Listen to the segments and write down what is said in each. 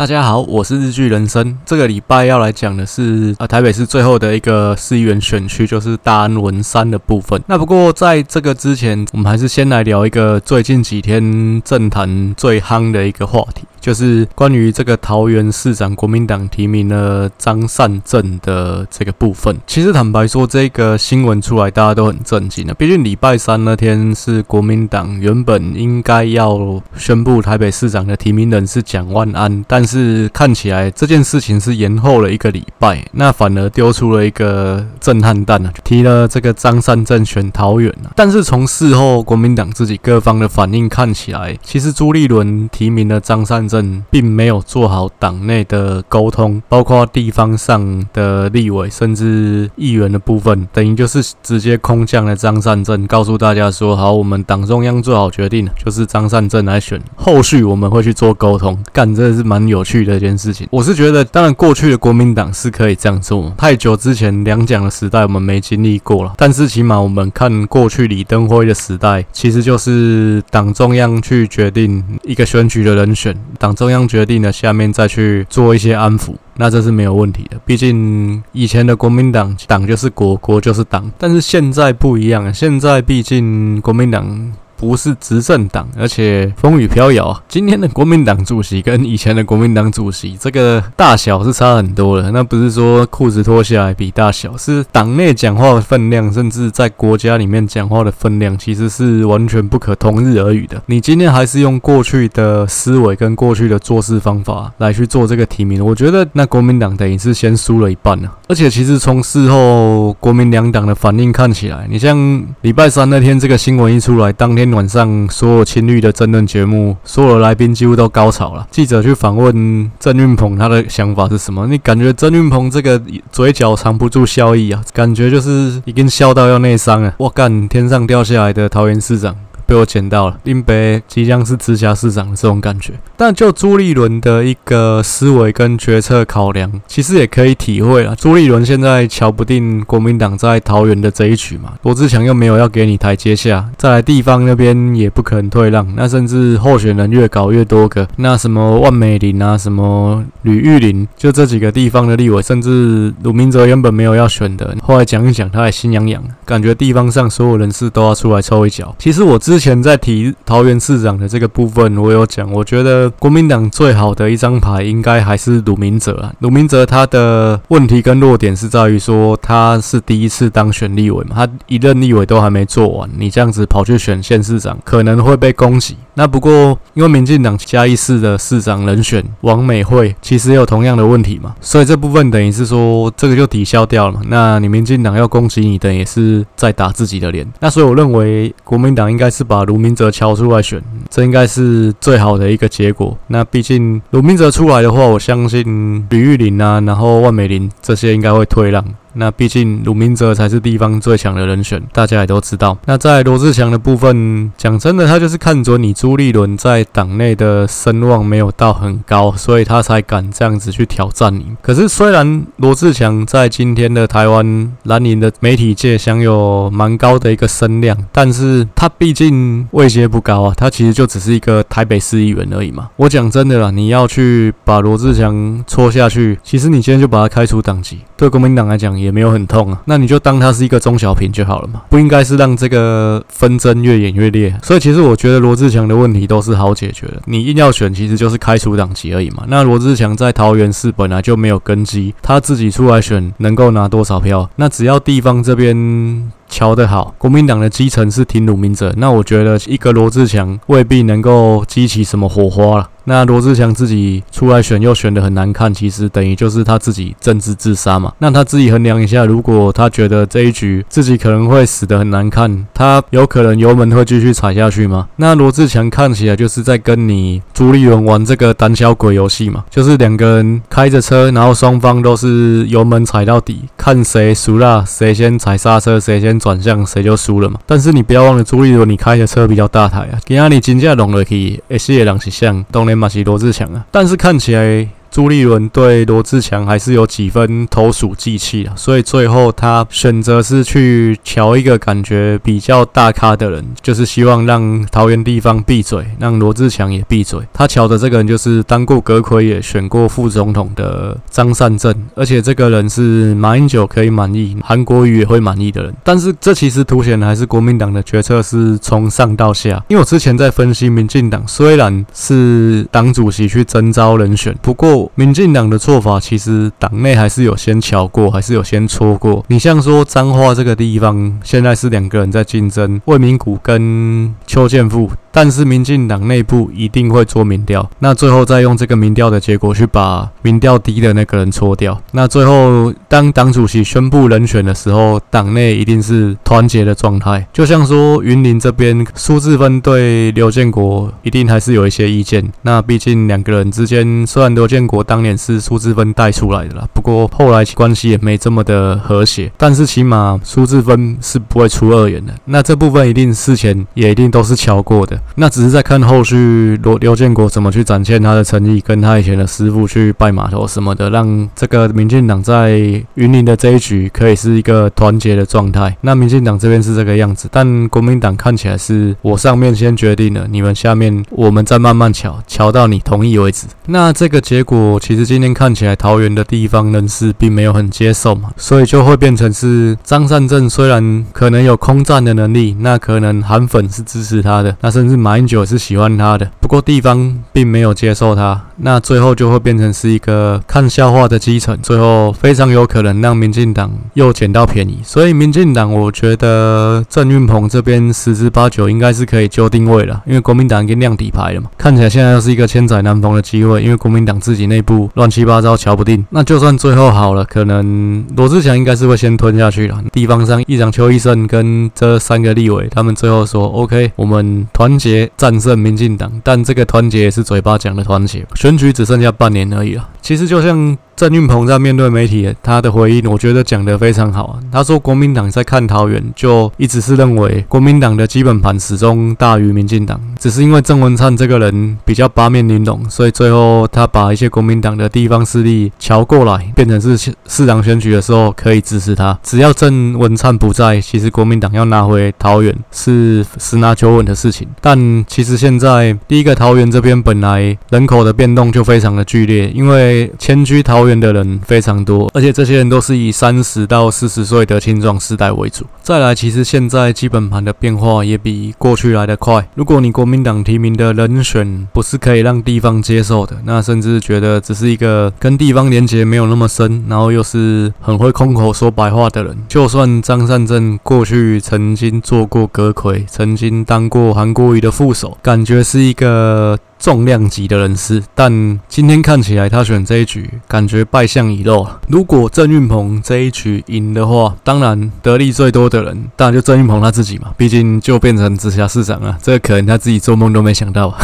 大家好，我是日剧人生。这个礼拜要来讲的是啊，台北市最后的一个市议员选区，就是大安文山的部分。那不过在这个之前，我们还是先来聊一个最近几天政坛最夯的一个话题。就是关于这个桃园市长国民党提名了张善政的这个部分。其实坦白说，这个新闻出来，大家都很震惊的。毕竟礼拜三那天是国民党原本应该要宣布台北市长的提名人是蒋万安，但是看起来这件事情是延后了一个礼拜，那反而丢出了一个震撼弹啊，提了这个张善政选桃园啊。但是从事后国民党自己各方的反应看起来，其实朱立伦提名了张善。政并没有做好党内的沟通，包括地方上的立委甚至议员的部分，等于就是直接空降了张善政，告诉大家说：“好，我们党中央做好决定，就是张善政来选，后续我们会去做沟通。”干，这是蛮有趣的一件事情。我是觉得，当然过去的国民党是可以这样做，太久之前两蒋的时代我们没经历过了，但是起码我们看过去李登辉的时代，其实就是党中央去决定一个选举的人选。党中央决定了，下面再去做一些安抚，那这是没有问题的。毕竟以前的国民党，党就是国，国就是党，但是现在不一样，现在毕竟国民党。不是执政党，而且风雨飘摇！今天的国民党主席跟以前的国民党主席，这个大小是差很多的。那不是说裤子脱下来比大小，是党内讲话的分量，甚至在国家里面讲话的分量，其实是完全不可同日而语的。你今天还是用过去的思维跟过去的做事方法来去做这个提名，我觉得那国民党等于是先输了一半了。而且其实从事后国民两党的反应看起来，你像礼拜三那天这个新闻一出来，当天。晚上所有青绿的争论节目，所有的来宾几乎都高潮了。记者去访问郑运鹏，他的想法是什么？你感觉郑运鹏这个嘴角藏不住笑意啊，感觉就是已经笑到要内伤了。我干，天上掉下来的桃园市长。被我捡到了，林北即将是直辖市长的这种感觉。但就朱立伦的一个思维跟决策考量，其实也可以体会了。朱立伦现在瞧不定国民党在桃园的这一局嘛，罗志强又没有要给你台阶下，再来地方那边也不可能退让。那甚至候选人越搞越多个，那什么万美玲啊，什么吕玉玲，就这几个地方的立委，甚至鲁明哲原本没有要选的，后来讲一讲，他还心痒痒，感觉地方上所有人士都要出来抽一脚。其实我之前在提桃园市长的这个部分，我有讲，我觉得国民党最好的一张牌应该还是鲁明哲啊。鲁明哲他的问题跟弱点是在于说他是第一次当选立委嘛，他一任立委都还没做完，你这样子跑去选县市长，可能会被攻击。那不过因为民进党嘉义市的市长人选王美惠其实也有同样的问题嘛，所以这部分等于是说这个就抵消掉了嘛。那你民进党要攻击你，等也是在打自己的脸。那所以我认为国民党应该是。把卢明哲敲出来选，这应该是最好的一个结果。那毕竟卢明哲出来的话，我相信吕玉林啊，然后万美玲这些应该会退让。那毕竟鲁明哲才是地方最强的人选，大家也都知道。那在罗志强的部分，讲真的，他就是看准你朱立伦在党内的声望没有到很高，所以他才敢这样子去挑战你。可是虽然罗志强在今天的台湾蓝营的媒体界享有蛮高的一个声量，但是他毕竟位阶不高啊，他其实就只是一个台北市议员而已嘛。我讲真的啦，你要去把罗志强戳下去，其实你今天就把他开除党籍，对国民党来讲。也没有很痛啊，那你就当它是一个中小品就好了嘛，不应该是让这个纷争越演越烈。所以其实我觉得罗志强的问题都是好解决的，你硬要选，其实就是开除党籍而已嘛。那罗志强在桃园市本来就没有根基，他自己出来选能够拿多少票？那只要地方这边瞧得好，国民党的基层是挺鲁明哲，那我觉得一个罗志强未必能够激起什么火花了。那罗志强自己出来选又选得很难看，其实等于就是他自己政治自杀嘛。那他自己衡量一下，如果他觉得这一局自己可能会死得很难看，他有可能油门会继续踩下去吗？那罗志强看起来就是在跟你朱立伦玩这个胆小鬼游戏嘛，就是两个人开着车，然后双方都是油门踩到底，看谁输了，谁先踩刹车，谁先转向，谁就输了嘛。但是你不要忘了，朱立伦你开的车比较大台啊，今天你金价弄了去，一些人是像东。马西罗志祥啊，但是看起来朱立伦对罗志强还是有几分投鼠忌器啊，所以最后他选择是去瞧一个感觉比较大咖的人，就是希望让桃园地方闭嘴，让罗志强也闭嘴。他瞧的这个人就是当过阁魁也选过副总统的张善政，而且这个人是马英九可以满意，韩国瑜也会满意的人。但是这其实凸显的还是国民党的决策是从上到下，因为我之前在分析民进党虽然是党主席去征召人选，不过民进党的做法其实党内还是有先瞧过，还是有先戳过。你像说彰化这个地方，现在是两个人在竞争，魏明谷跟邱建富。但是民进党内部一定会做民调，那最后再用这个民调的结果去把民调低的那个人搓掉。那最后当党主席宣布人选的时候，党内一定是团结的状态。就像说云林这边苏治芬对刘建国一定还是有一些意见。那毕竟两个人之间，虽然刘建国当年是苏治芬带出来的啦，不过后来关系也没这么的和谐。但是起码苏治芬是不会出恶言的。那这部分一定事前也一定都是敲过的。那只是在看后续罗刘建国怎么去展现他的诚意，跟他以前的师傅去拜码头什么的，让这个民进党在云林的这一局可以是一个团结的状态。那民进党这边是这个样子，但国民党看起来是我上面先决定了，你们下面我们再慢慢瞧，瞧到你同意为止。那这个结果其实今天看起来桃园的地方人士并没有很接受嘛，所以就会变成是张善政虽然可能有空战的能力，那可能韩粉是支持他的，那甚至。是马英九是喜欢他的，不过地方并没有接受他，那最后就会变成是一个看笑话的基层，最后非常有可能让民进党又捡到便宜。所以民进党，我觉得郑运鹏这边十之八九应该是可以就定位了，因为国民党已经亮底牌了嘛，看起来现在又是一个千载难逢的机会，因为国民党自己内部乱七八糟，瞧不定。那就算最后好了，可能罗志祥应该是会先吞下去了。地方上议长邱奕胜跟这三个立委，他们最后说 OK，我们团结。战胜民进党，但这个团结也是嘴巴讲的团结，选举只剩下半年而已了。其实就像。郑运鹏在面对媒体，他的回应我觉得讲得非常好。他说，国民党在看桃园，就一直是认为国民党的基本盘始终大于民进党，只是因为郑文灿这个人比较八面玲珑，所以最后他把一些国民党的地方势力瞧过来，变成是市长选举的时候可以支持他。只要郑文灿不在，其实国民党要拿回桃园是十拿九稳的事情。但其实现在第一个桃园这边本来人口的变动就非常的剧烈，因为迁居桃抱怨。的人非常多，而且这些人都是以三十到四十岁的青壮世代为主。再来，其实现在基本盘的变化也比过去来得快。如果你国民党提名的人选不是可以让地方接受的，那甚至觉得只是一个跟地方连结没有那么深，然后又是很会空口说白话的人，就算张善政过去曾经做过阁揆，曾经当过韩国瑜的副手，感觉是一个。重量级的人士，但今天看起来他选这一局，感觉败相已露。如果郑运鹏这一局赢的话，当然得利最多的人，当然就郑运鹏他自己嘛，毕竟就变成直辖市长了，这个可能他自己做梦都没想到。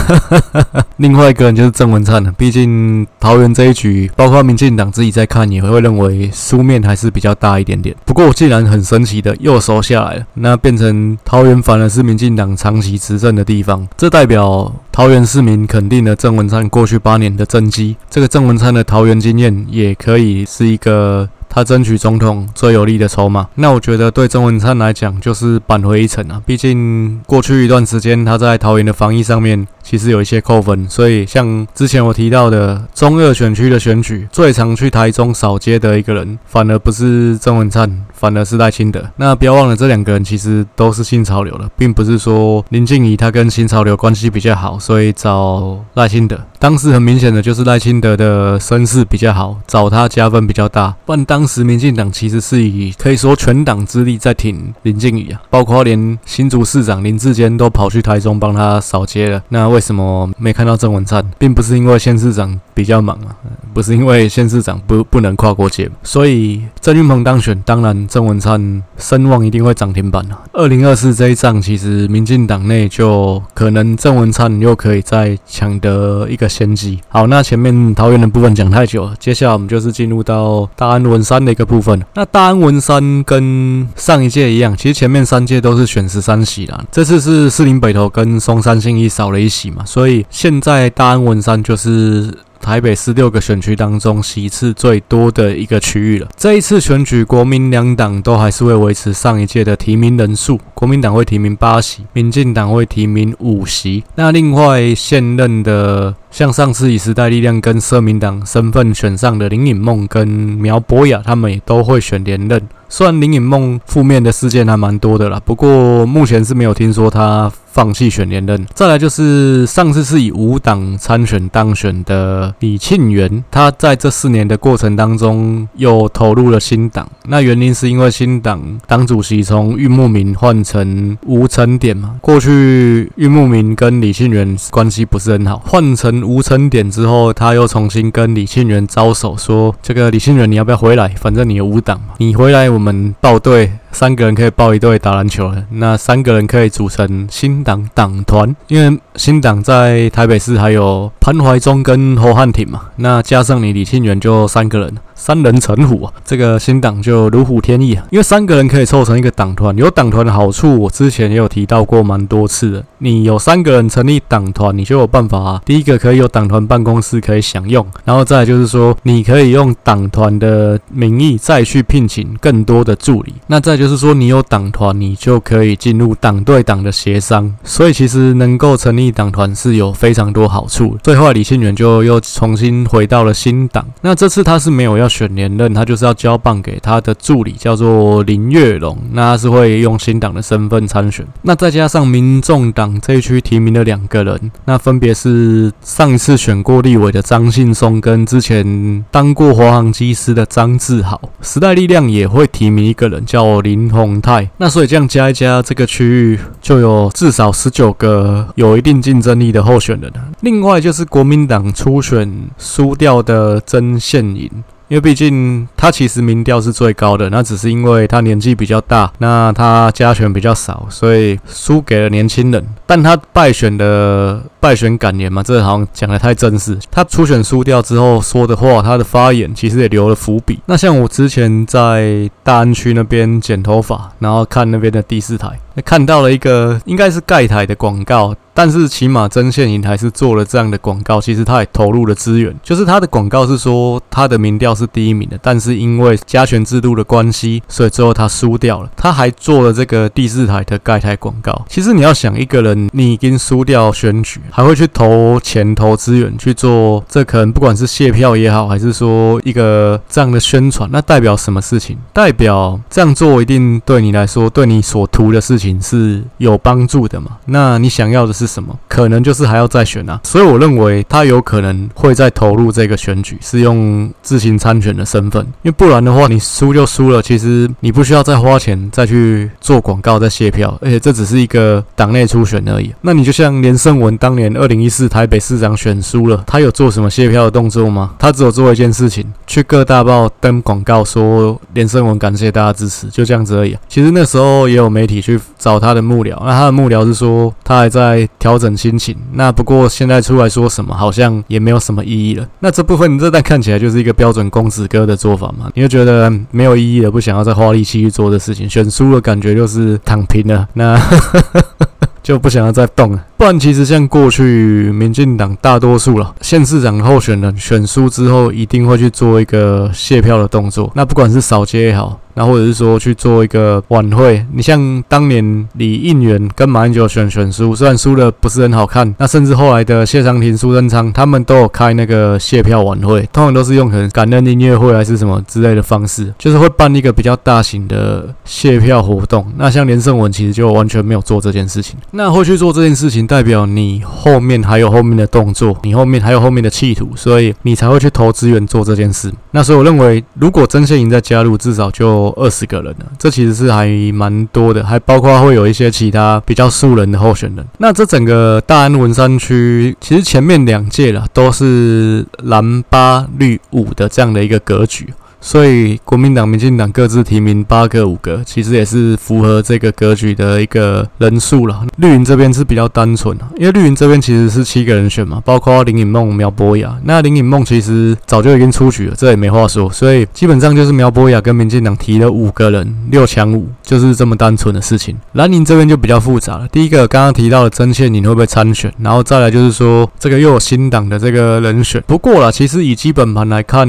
另外一个人就是郑文灿了，毕竟桃园这一局，包括民进党自己在看，也会认为输面还是比较大一点点。不过既然很神奇的又收下来了，那变成桃园反而是民进党长期执政的地方，这代表桃园市民。肯定了郑文灿过去八年的政绩，这个郑文灿的桃园经验也可以是一个他争取总统最有利的筹码。那我觉得对郑文灿来讲就是扳回一城啊，毕竟过去一段时间他在桃园的防疫上面。其实有一些扣分，所以像之前我提到的中二选区的选举，最常去台中扫街的一个人，反而不是郑文灿，反而是赖清德。那不要忘了，这两个人其实都是新潮流的，并不是说林静仪他跟新潮流关系比较好，所以找赖清德。当时很明显的就是赖清德的声势比较好，找他加分比较大。不然当时民进党其实是以可以说全党之力在挺林静仪啊，包括连新竹市长林志坚都跑去台中帮他扫街了。那为什么没看到郑文灿？并不是因为县市长比较忙啊，不是因为县市长不不能跨过界，所以郑运鹏当选，当然郑文灿声望一定会涨停板啊。二零二四这一仗，其实民进党内就可能郑文灿又可以再抢得一个先机。好，那前面桃园的部分讲太久了，接下来我们就是进入到大安文山的一个部分。那大安文山跟上一届一样，其实前面三届都是选十三席啦，这次是士林北投跟松山信义少了一席。嘛，所以现在大安文山就是台北市六个选区当中席次最多的一个区域了。这一次选举，国民两党都还是会维持上一届的提名人数，国民党会提名八席，民进党会提名五席。那另外现任的，像上次以时代力量跟社民党身份选上的林颖梦跟苗博雅，他们也都会选连任。虽然林颖梦负面的事件还蛮多的啦，不过目前是没有听说他放弃选连任。再来就是上次是以无党参选当选的李庆元，他在这四年的过程当中又投入了新党。那原因是因为新党党主席从郁慕明换成吴成典嘛，过去郁慕明跟李庆元关系不是很好，换成吴成典之后，他又重新跟李庆元招手说：“这个李庆元你要不要回来？反正你有五档嘛，你回来。”我们报队，三个人可以报一队打篮球了。那三个人可以组成新党党团，因为新党在台北市还有潘怀忠跟侯汉廷嘛。那加上你李庆元，就三个人。三人成虎啊，这个新党就如虎添翼啊。因为三个人可以凑成一个党团，有党团的好处，我之前也有提到过蛮多次的。你有三个人成立党团，你就有办法啊。第一个可以有党团办公室可以享用，然后再就是说，你可以用党团的名义再去聘请更多的助理。那再就是说，你有党团，你就可以进入党对党的协商。所以其实能够成立党团是有非常多好处。最后李庆元就又重新回到了新党。那这次他是没有要。选连任，他就是要交棒给他的助理，叫做林月龙。那他是会用新党的身份参选。那再加上民众党这一区提名的两个人，那分别是上一次选过立委的张信松，跟之前当过华航机师的张志豪。时代力量也会提名一个人，叫林宏泰。那所以这样加一加，这个区域就有至少十九个有一定竞争力的候选人了。另外就是国民党初选输掉的曾宪颖。因为毕竟他其实民调是最高的，那只是因为他年纪比较大，那他加权比较少，所以输给了年轻人。但他败选的败选感言嘛，这好像讲得太正式。他初选输掉之后说的话，他的发言其实也留了伏笔。那像我之前在大安区那边剪头发，然后看那边的第四台，看到了一个应该是盖台的广告。但是起码曾宪颖还是做了这样的广告，其实他也投入了资源。就是他的广告是说他的民调是第一名的，但是因为加权制度的关系，所以最后他输掉了。他还做了这个第四台的盖台广告。其实你要想一个人，你已经输掉选举，还会去投钱投资源去做，这可能不管是卸票也好，还是说一个这样的宣传，那代表什么事情？代表这样做一定对你来说，对你所图的事情是有帮助的嘛？那你想要的是？什么可能就是还要再选啊？所以我认为他有可能会再投入这个选举，是用自行参选的身份，因为不然的话，你输就输了。其实你不需要再花钱再去做广告、再卸票，而且这只是一个党内初选而已。那你就像连胜文当年二零一四台北市长选输了，他有做什么谢票的动作吗？他只有做一件事情，去各大报登广告说连胜文感谢大家支持，就这样子而已。其实那时候也有媒体去找他的幕僚，那他的幕僚是说他还在。调整心情，那不过现在出来说什么，好像也没有什么意义了。那这部分你这段看起来就是一个标准公子哥的做法嘛？你就觉得没有意义了，不想要再花力气去做的事情，选输了感觉就是躺平了，那就不想要再动了。不然其实像过去民进党大多数了，县市长候选人选输之后，一定会去做一个卸票的动作。那不管是扫街也好。那或者是说去做一个晚会，你像当年李应元跟马英九选选书，虽然输的不是很好看，那甚至后来的谢长廷、苏贞昌他们都有开那个谢票晚会，通常都是用可能感恩音乐会还是什么之类的方式，就是会办一个比较大型的谢票活动。那像连胜文其实就完全没有做这件事情，那会去做这件事情，代表你后面还有后面的动作，你后面还有后面的企图，所以你才会去投资源做这件事。那所以我认为，如果曾宪颖再加入，至少就。二十个人呢，这其实是还蛮多的，还包括会有一些其他比较素人的候选人。那这整个大安文山区，其实前面两届了都是蓝八绿五的这样的一个格局。所以国民党、民进党各自提名八个、五个，其实也是符合这个格局的一个人数了。绿营这边是比较单纯，因为绿营这边其实是七个人选嘛，包括林颖梦、苗博雅。那林颖梦其实早就已经出局了，这也没话说。所以基本上就是苗博雅跟民进党提了五个人，六抢五，就是这么单纯的事情。蓝营这边就比较复杂了。第一个刚刚提到的曾宪宁会不会参选？然后再来就是说这个又有新党的这个人选。不过啦，其实以基本盘来看，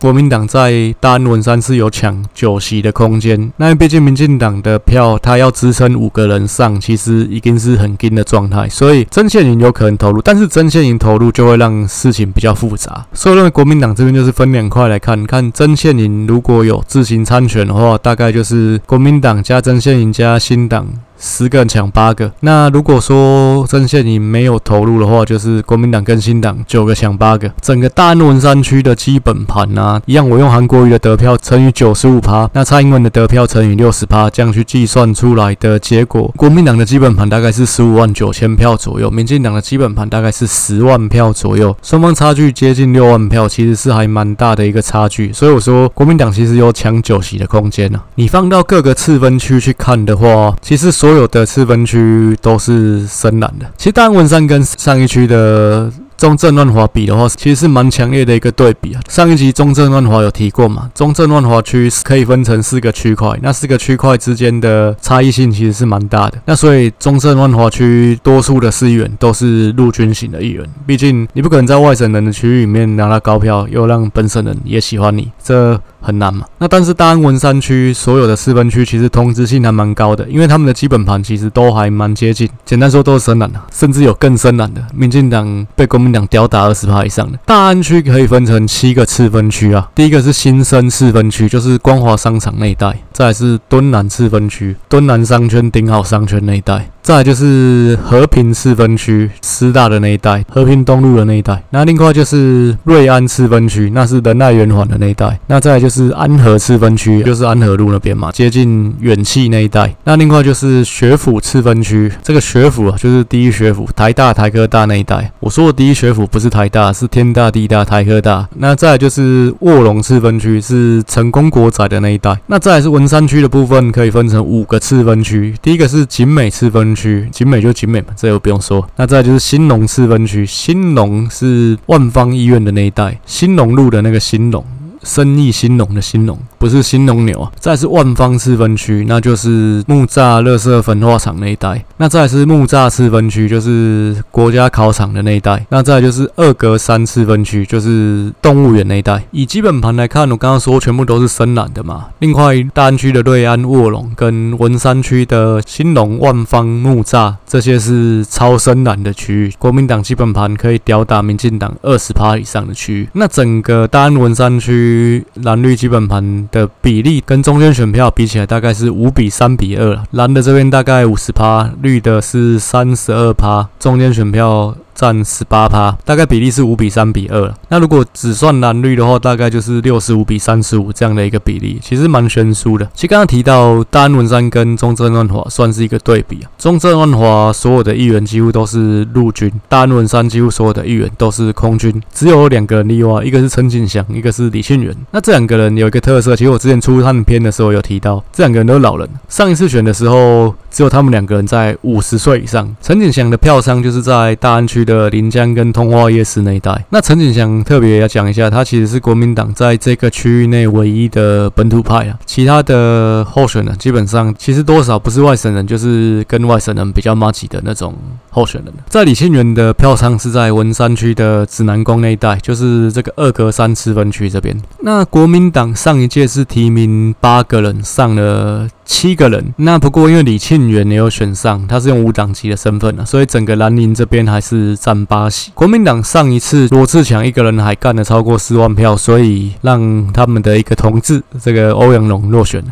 国民党在大安文山是有抢九席的空间。那毕竟民进党的票，他要支撑五个人上，其实已经是很紧的状态。所以曾宪宁有可能投入，但是曾宪宁投入就会让事情比较复杂。所以认为国民党这边就是分两块来看，看曾宪宁如果有自行参选的话，大概就是国民党加曾宪宁加新党。十个人抢八个，那如果说曾宪你没有投入的话，就是国民党跟新党九个抢八个。整个大安文山区的基本盘啊，一样，我用韩国瑜的得票乘以九十五趴，那蔡英文的得票乘以六十趴，这样去计算出来的结果，国民党的基本盘大概是十五万九千票左右，民进党的基本盘大概是十万票左右，双方差距接近六万票，其实是还蛮大的一个差距。所以我说，国民党其实有抢九席的空间呢。你放到各个次分区去看的话，其实所所有的次分区都是深蓝的。其实大安文山跟上一区的。中正万华比的话，其实是蛮强烈的一个对比啊。上一集中正万华有提过嘛，中正万华区可以分成四个区块，那四个区块之间的差异性其实是蛮大的。那所以中正万华区多数的市议员都是陆军型的议员，毕竟你不可能在外省人的区域里面拿到高票，又让本省人也喜欢你，这很难嘛。那但是大安文山区所有的四分区其实通知性还蛮高的，因为他们的基本盘其实都还蛮接近。简单说都是深蓝的，甚至有更深蓝的。民进党被国民党吊打二十趴以上的大安区可以分成七个次分区啊，第一个是新生次分区，就是光华商场那一带；再来是敦南次分区，敦南商圈、顶好商圈那一带；再来就是和平次分区，师大的那一带，和平东路的那一带。那另外就是瑞安次分区，那是仁爱圆环的那一带。那再来就是安和次分区，就是安和路那边嘛，接近远企那一带。那另外就是学府次分区，这个学府啊，就是第一学府，台大、台科大那一带。我说的第一学府不是台大，是天大、地大、台科大。那再来就是卧龙次分区，是成功国宅的那一带。那再来是文山区的部分，可以分成五个次分区。第一个是景美次分区，景美就景美嘛，这又不用说。那再就是兴隆四分区，兴隆是万方医院的那一带，兴隆路的那个兴隆。生意兴隆的兴隆，不是兴隆牛啊。再是万方四分区，那就是木栅垃圾焚化厂那一带。那再是木栅四分区，就是国家考场的那一带。那再就是二格三次分区，就是动物园那一带。以基本盘来看，我刚刚说全部都是深蓝的嘛。另外，大安区的瑞安、卧龙跟文山区的兴隆、万方、木栅，这些是超深蓝的区域。国民党基本盘可以吊打民进党二十趴以上的区域。那整个大安文山区。蓝绿基本盘的比例跟中间选票比起来，大概是五比三比二。蓝的这边大概五十趴，绿的是三十二趴，中间选票。占十八趴，大概比例是五比三比二。那如果只算蓝绿的话，大概就是六十五比三十五这样的一个比例，其实蛮悬殊的。其实刚刚提到大安文山跟中正万华算是一个对比啊，中正万华所有的议员几乎都是陆军，大安文山几乎所有的议员都是空军，只有两个人例外，一个是陈景祥，一个是李庆元。那这两个人有一个特色，其实我之前出他们片的时候有提到，这两个人都是老人。上一次选的时候，只有他们两个人在五十岁以上。陈景祥的票仓就是在大安区的临江跟通化夜市那一带。那陈景祥特别要讲一下，他其实是国民党在这个区域内唯一的本土派啊。其他的候选人基本上其实多少不是外省人，就是跟外省人比较麻吉的那种候选人。在李庆元的票仓是在文山区的指南宫那一带，就是这个二格三次分区这边。那国民党上一届是提名八个人，上了七个人。那不过因为李庆元没有选上，他是用无党籍的身份啊，所以整个蓝营这边还是占八席。国民党上一次罗志强一个人还干了超过四万票，所以让他们的一个同志这个欧阳龙落选。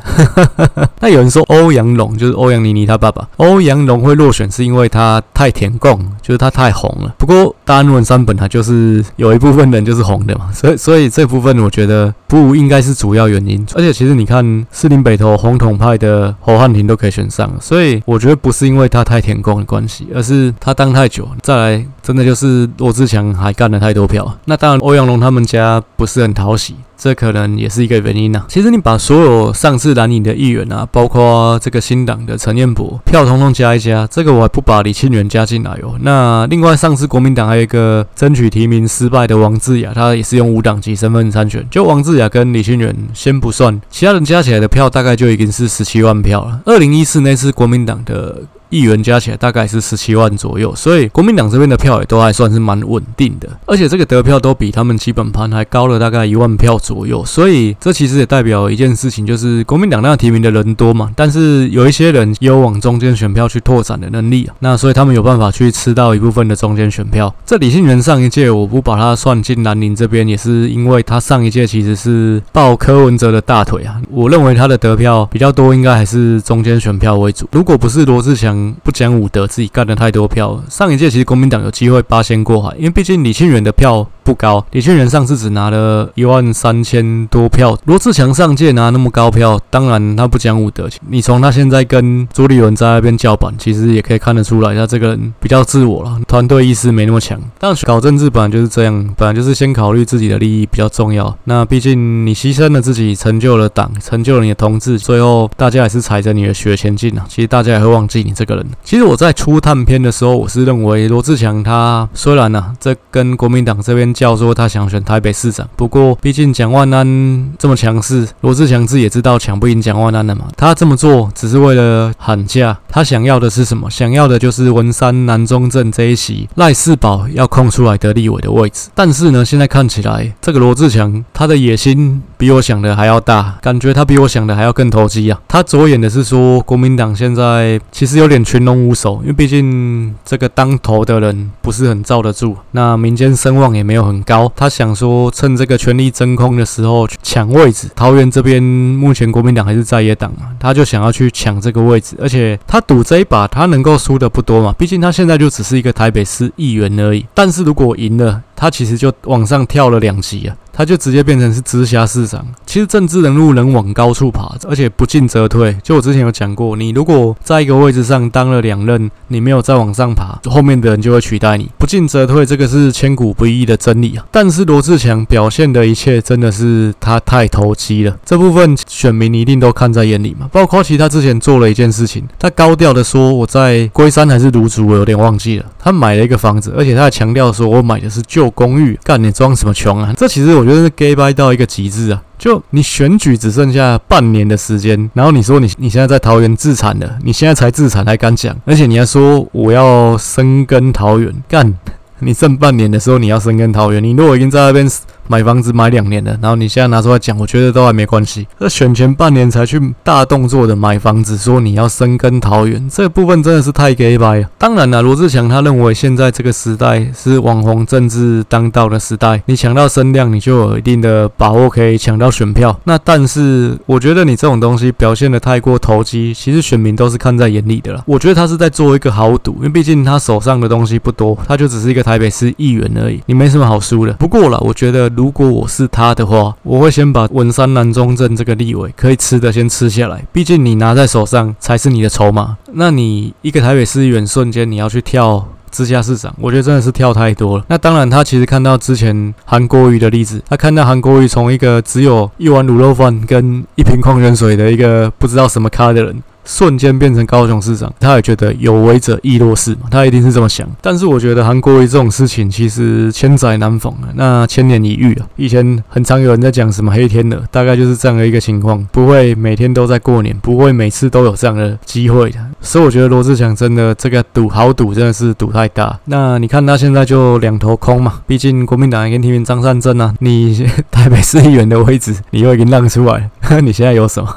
那有人说欧阳龙就是欧阳妮妮他爸爸，欧阳龙会落选是因为他太舔共，就是他太红了。不过大安文山本来就是有一部分人就是红的嘛，所以所以这部分我觉得不应该是主要原因。而且其实你看士林北投红统派的侯汉廷都可以选上，所以我觉得不是因为他太舔共的关系，而是他当太久，再来。真的就是罗志强还干了太多票。那当然，欧阳龙他们家不是很讨喜。这可能也是一个原因呐、其实你把所有上次蓝营的议员啊，包括这个新党的陈彦博票统统加一加，这个我还不把李庆元加进来哦。那另外上次国民党还有一个争取提名失败的王志雅，他也是用无党籍身份参选。就王志雅跟李庆元先不算，其他人加起来的票大概就已经是十七万票了。二零一四那次国民党的。议员加起来大概是十七万左右，所以国民党这边的票也都还算是蛮稳定的，而且这个得票都比他们基本盘还高了大概一万票左右，所以这其实也代表一件事情，就是国民党那提名的人多嘛，但是有一些人有往中间选票去拓展的能力啊，那所以他们有办法去吃到一部分的中间选票。这李信元上一届我不把他算进蓝营这边，也是因为他上一届其实是抱柯文哲的大腿啊，我认为他的得票比较多，应该还是中间选票为主。如果不是罗志祥不讲武德，自己干了太多票。上一届其实国民党有机会八仙过海，因为毕竟李庆元的票不高，李庆元上次只拿了一万三千多票。罗志强上届拿那么高票，当然他不讲武德。你从他现在跟朱立伦在那边叫板，其实也可以看得出来，他这个人比较自我了，团队意识没那么强。但搞政治本来就是这样，本来就是先考虑自己的利益比较重要。那毕竟你牺牲了自己，成就了党，成就了你的同志，最后大家也是踩着你的血前进啊。其实大家也会忘记你这个人。其实我在初探片的时候，我是认为罗志强他虽然呢、啊，这跟国民党这边。叫说他想选台北市长，不过毕竟蒋万安这么强势，罗志祥自己也知道抢不赢蒋万安的嘛。他这么做只是为了喊价，他想要的是什么？想要的就是文山南中正这一席赖士宝要空出来的立委的位置。但是呢，现在看起来这个罗志强他的野心比我想的还要大，感觉他比我想的还要更投机啊。他着眼的是说国民党现在其实有点群龙无首，因为毕竟这个当头的人不是很罩得住，那民间声望也没有。很高，他想说趁这个权力真空的时候去抢位置。桃园这边目前国民党还是在野党嘛，他就想要去抢这个位置，而且他赌这一把，他能够输的不多嘛，毕竟他现在就只是一个台北市议员而已。但是如果赢了，他其实就往上跳了两级啊。他就直接变成是直辖市长。其实政治人物能往高处爬，而且不进则退。就我之前有讲过，你如果在一个位置上当了两任，你没有再往上爬，后面的人就会取代你。不进则退，这个是千古不易的真理啊。但是罗志强表现的一切，真的是他太投机了。这部分选民一定都看在眼里嘛。包括其他之前做了一件事情，他高调的说我在龟山还是芦竹，我有点忘记了。他买了一个房子，而且他还强调说我买的是旧公寓。干，你装什么穷啊？这其实我。我觉得是 gay bye 到一个极致啊！就你选举只剩下半年的时间，然后你说你你现在在桃园自产了，你现在才自产还敢讲，而且你还说我要生根桃园，干，你剩半年的时候你要生根桃园，你如果已经在那边。买房子买两年了，然后你现在拿出来讲，我觉得都还没关系。那选前半年才去大动作的买房子，说你要深耕桃园，这部分真的是太假掰了。当然了，罗志强他认为现在这个时代是网红政治当道的时代，你抢到声量，你就有一定的把握可以抢到选票。那但是我觉得你这种东西表现得太过投机，其实选民都是看在眼里的了。我觉得他是在做一个豪赌，因为毕竟他手上的东西不多，他就只是一个台北市议员而已，你没什么好输的。不过啦，我觉得。如果我是他的话，我会先把文山南中正这个立委可以吃的先吃下来，毕竟你拿在手上才是你的筹码。那你一个台北市议员瞬间你要去跳直辖市长，我觉得真的是跳太多了。那当然，他其实看到之前韩国瑜的例子，他看到韩国瑜从一个只有一碗卤肉饭跟一瓶矿泉水的一个不知道什么咖的人。瞬间变成高雄市长，他也觉得有为者亦若是嘛，他一定是这么想。但是我觉得韩国瑜这种事情其实千载难逢啊，那千年一遇啊。以前很常有人在讲什么黑天鹅，大概就是这样的一个情况，不会每天都在过年，不会每次都有这样的机会的。所以我觉得罗志祥真的这个赌好赌真的是赌太大。那你看他现在就两头空嘛，毕竟国民党已经提名张善政啊，你台北市议员的位置你又已经让出来，你现在有什么？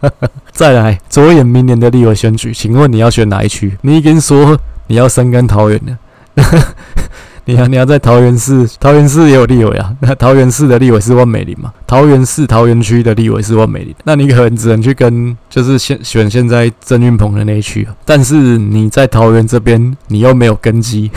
再来左眼 明年的立委选举，请问你要选哪一区？你已经说你要深耕桃园了，你要你要在桃园市，桃园市也有立委啊。那桃园市的立委是万美玲吗？桃园市桃园区的立委是万美玲，那你可能只能去跟就是现选现在郑运鹏的那一区，但是你在桃园这边你又没有根基，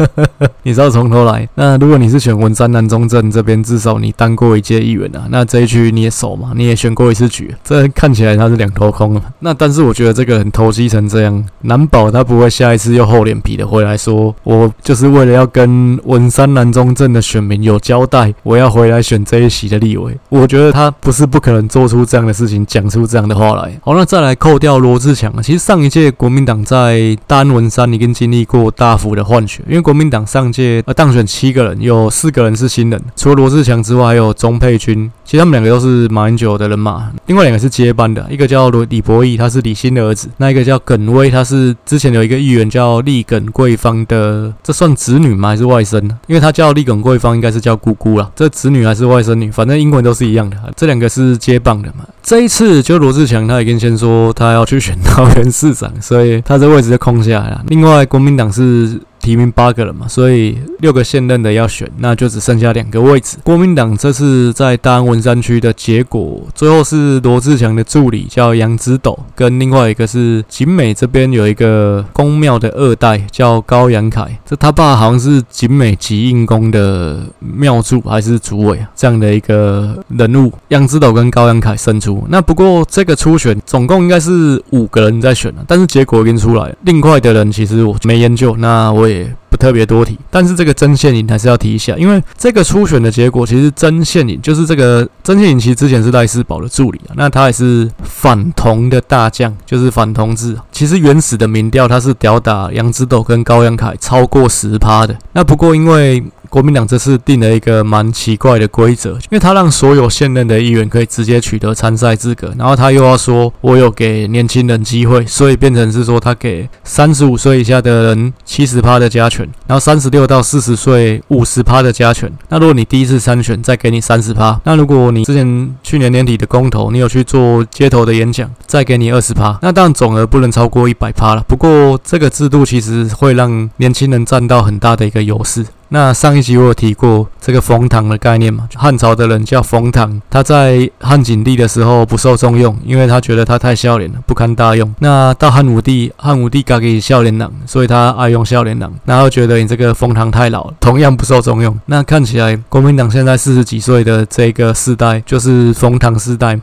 你知道从头来。那如果你是选文山南中正这边，至少你当过一届议员啊，那这一区你也熟嘛，你也选过一次局，这看起来他是两头空了。那但是我觉得这个人投机成这样，难保他不会下一次又厚脸皮的回来说，我就是为了要跟文山南中正的选民有交代，我要回来选这一席的立委。我觉得他不是不可能做出这样的事情，讲出这样的话来。好，那再来扣掉罗志强，其实上一届国民党在丹文山已经经历过大幅的换血，因为国民党上届呃当选七个人，有四个人是新人，除了罗志强之外，还有钟佩君，其实他们两个都是马英九的人马，另外两个是接班的，一个叫罗李博义，他是李欣的儿子，那一个叫耿威，他是之前有一个议员叫立耿桂芳的，这算子女吗？还是外甥？因为他叫立耿桂芳，应该是叫姑姑啦，这子女还是外甥女，反正英文都是一样的。这两个是接棒的嘛？这一次就罗志强他已经先说他要去选桃园市长，所以他这位置就空下来了。另外国民党是。提名八个人嘛，所以六个现任的要选，那就只剩下两个位置。国民党这次在大安文山区的结果，最后是罗志强的助理叫杨之斗，跟另外一个是景美这边有一个宫庙的二代叫高阳凯，这他爸好像是景美吉应宫的庙祝还是主委啊，这样的一个人物。杨之斗跟高阳凯胜出。那不过这个初选总共应该是五个人在选了，但是结果已经出来了。另外的人其实我没研究，那我也。也不特别多提，但是这个曾宪颖还是要提一下，因为这个初选的结果，其实曾宪颖就是这个曾宪颖，其实之前是赖斯宝的助理啊，那他也是反同的大将，就是反同志。其实原始的民调他是吊打杨之斗跟高阳凯超过十趴的，那不过因为。国民党这次定了一个蛮奇怪的规则，因为他让所有现任的议员可以直接取得参赛资格，然后他又要说我有给年轻人机会，所以变成是说他给三十五岁以下的人七十趴的加权，然后三十六到四十岁五十趴的加权。那如果你第一次参选，再给你三十趴；那如果你之前去年年底的公投，你有去做街头的演讲，再给你二十趴。那当然总额不能超过一百趴了。不过这个制度其实会让年轻人占到很大的一个优势。那上一集我有提过这个冯唐的概念嘛？汉朝的人叫冯唐，他在汉景帝的时候不受重用，因为他觉得他太笑脸了，不堪大用。那到汉武帝，汉武帝改给笑脸郎，所以他爱用笑脸郎，然后觉得你这个冯唐太老了，同样不受重用。那看起来国民党现在四十几岁的这个世代，就是冯唐世代嘛。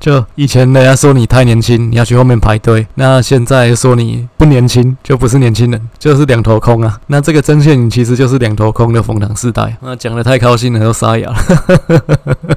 就以前人家说你太年轻，你要去后面排队。那现在说你不年轻，就不是年轻人，就是两头空啊。那这个曾宪颖其实就是两头空的冯唐四代。那讲的太高兴了，都沙哑了。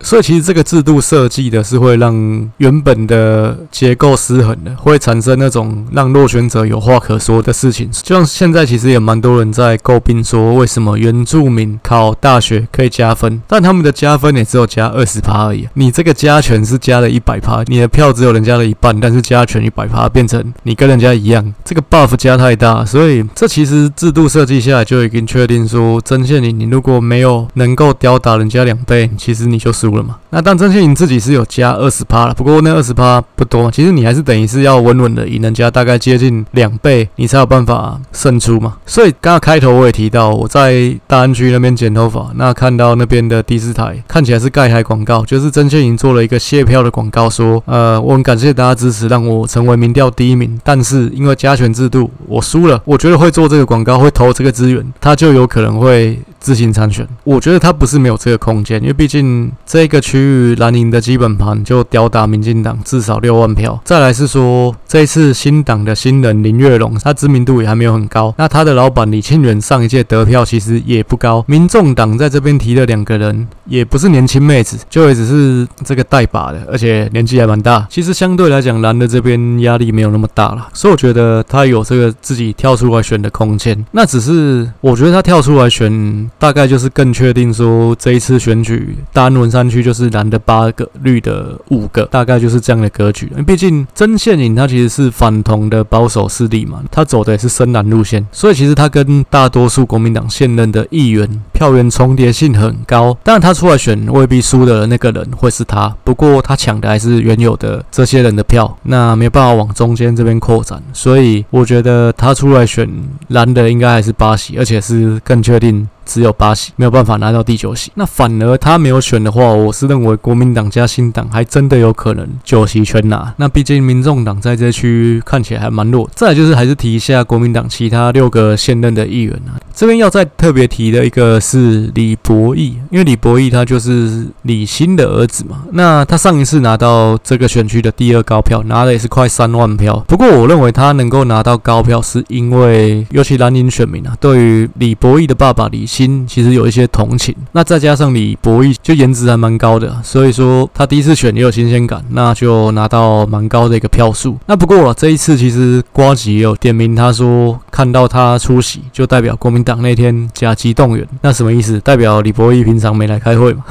所以其实这个制度设计的是会让原本的结构失衡的，会产生那种让落选者有话可说的事情。就像现在其实也蛮多人在诟病说，为什么原住民考大学可以加分，但他们的加分也只有加二十趴而已。你这个加权是加了一百趴，你的票只有人家的一半，但是加权一百趴变成你跟人家一样，这个 buff 加太大，所以这其实制度设计下来就已经确定说，曾宪颖你如果没有能够吊打人家两倍，其实你就是输。了嘛？那但曾宪颖自己是有加二十趴了，不过那二十趴不多，其实你还是等于是要稳稳的赢人家大概接近两倍，你才有办法胜出嘛。所以刚刚开头我也提到，我在大安区那边剪头发，那看到那边的第四台看起来是盖台广告，就是曾宪颖做了一个谢票的广告，说呃我很感谢大家支持，让我成为民调第一名，但是因为加权制度我输了，我觉得会做这个广告会投这个资源，他就有可能会。自行参选，我觉得他不是没有这个空间，因为毕竟这个区域蓝营的基本盘就吊打民进党至少六万票。再来是说，这一次新党的新人林月龙，他知名度也还没有很高。那他的老板李庆元上一届得票其实也不高。民众党在这边提的两个人，也不是年轻妹子，就也只是这个带把的，而且年纪还蛮大。其实相对来讲，蓝的这边压力没有那么大了，所以我觉得他有这个自己跳出来选的空间。那只是我觉得他跳出来选。大概就是更确定说，这一次选举大安文山区就是蓝的八个，绿的五个，大概就是这样的格局。因为毕竟曾宪颖他其实是反同的保守势力嘛，他走的也是深蓝路线，所以其实他跟大多数国民党现任的议员票源重叠性很高。当然，他出来选未必输的那个人会是他，不过他抢的还是原有的这些人的票，那没有办法往中间这边扩展。所以，我觉得他出来选蓝的应该还是八席，而且是更确定。只有八席，没有办法拿到第九席。那反而他没有选的话，我是认为国民党加新党还真的有可能九席全拿。那毕竟民众党在这区看起来还蛮弱。再来就是还是提一下国民党其他六个现任的议员啊，这边要再特别提的一个是李博毅，因为李博毅他就是李新的儿子嘛。那他上一次拿到这个选区的第二高票，拿的也是快三万票。不过我认为他能够拿到高票，是因为尤其蓝营选民啊，对于李博毅的爸爸李新。其实有一些同情，那再加上李博毅就颜值还蛮高的，所以说他第一次选也有新鲜感，那就拿到蛮高的一个票数。那不过这一次其实瓜吉也有点名，他说看到他出席就代表国民党那天甲级动员，那什么意思？代表李博毅平常没来开会嘛？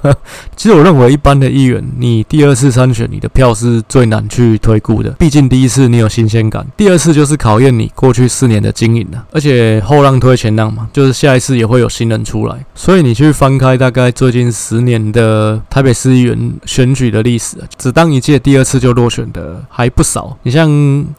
其实我认为一般的议员，你第二次参选，你的票是最难去推估的，毕竟第一次你有新鲜感，第二次就是考验你过去四年的经营了，而且后浪推前浪嘛，就是下一次也会。有新人出来，所以你去翻开大概最近十年的台北市议员选举的历史，只当一届第二次就落选的还不少。你像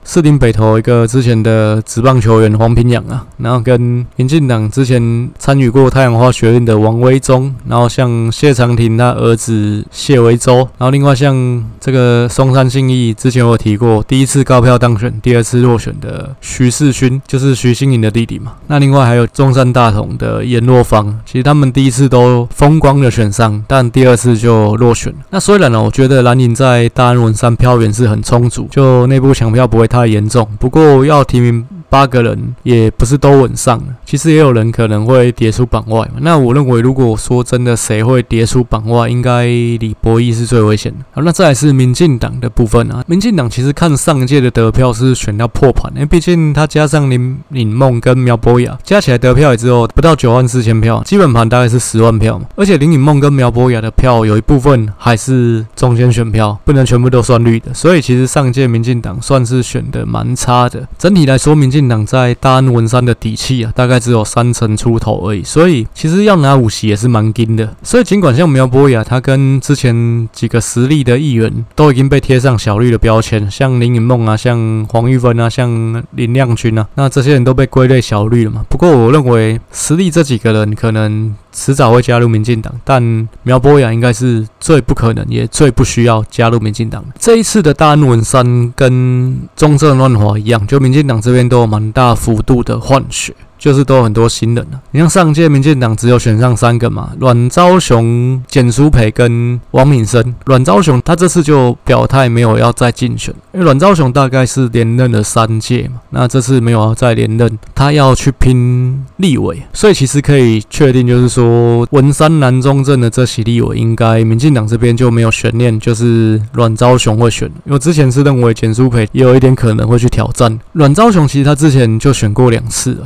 士林北投一个之前的职棒球员黄平阳啊，然后跟民进党之前参与过太阳花学运的王威忠，然后像谢长廷他儿子谢维洲，然后另外像这个松山信义之前我有提过，第一次高票当选，第二次落选的徐世勋，就是徐新颖的弟弟嘛。那另外还有中山大同的。颜若芳，其实他们第一次都风光的选上，但第二次就落选。那虽然呢，我觉得蓝营在大安文山票源是很充足，就内部抢票不会太严重。不过要提名。八个人也不是都稳上，其实也有人可能会跌出榜外嘛。那我认为，如果说真的谁会跌出榜外，应该李博毅是最危险的。好，那再来是民进党的部分啊。民进党其实看上一届的得票是选到破盘，因为毕竟他加上林颖梦跟苗博雅加起来得票也只有不到九万四千票，基本盘大概是十万票嘛。而且林颖梦跟苗博雅的票有一部分还是中间选票，不能全部都算绿的。所以其实上届民进党算是选的蛮差的。整体来说，民进进党在大安文山的底气啊，大概只有三成出头而已，所以其实要拿五席也是蛮紧的。所以尽管像苗博雅，他跟之前几个实力的议员都已经被贴上小绿的标签，像林允梦啊，像黄玉芬啊，像林亮君啊，那这些人都被归类小绿了嘛。不过我认为实力这几个人可能。迟早会加入民进党，但苗博雅应该是最不可能，也最不需要加入民进党。这一次的大安文山跟中正乱华一样，就民进党这边都有蛮大幅度的换血。就是都有很多新人了。你像上届民进党只有选上三个嘛，阮昭雄、简舒培跟王敏生。阮昭雄他这次就表态没有要再竞选，因为阮昭雄大概是连任了三届嘛，那这次没有要再连任，他要去拼立委。所以其实可以确定，就是说文山南中正的这席立委，应该民进党这边就没有悬念，就是阮昭雄会选。因为之前是认为简舒培也有一点可能会去挑战。阮昭雄其实他之前就选过两次了，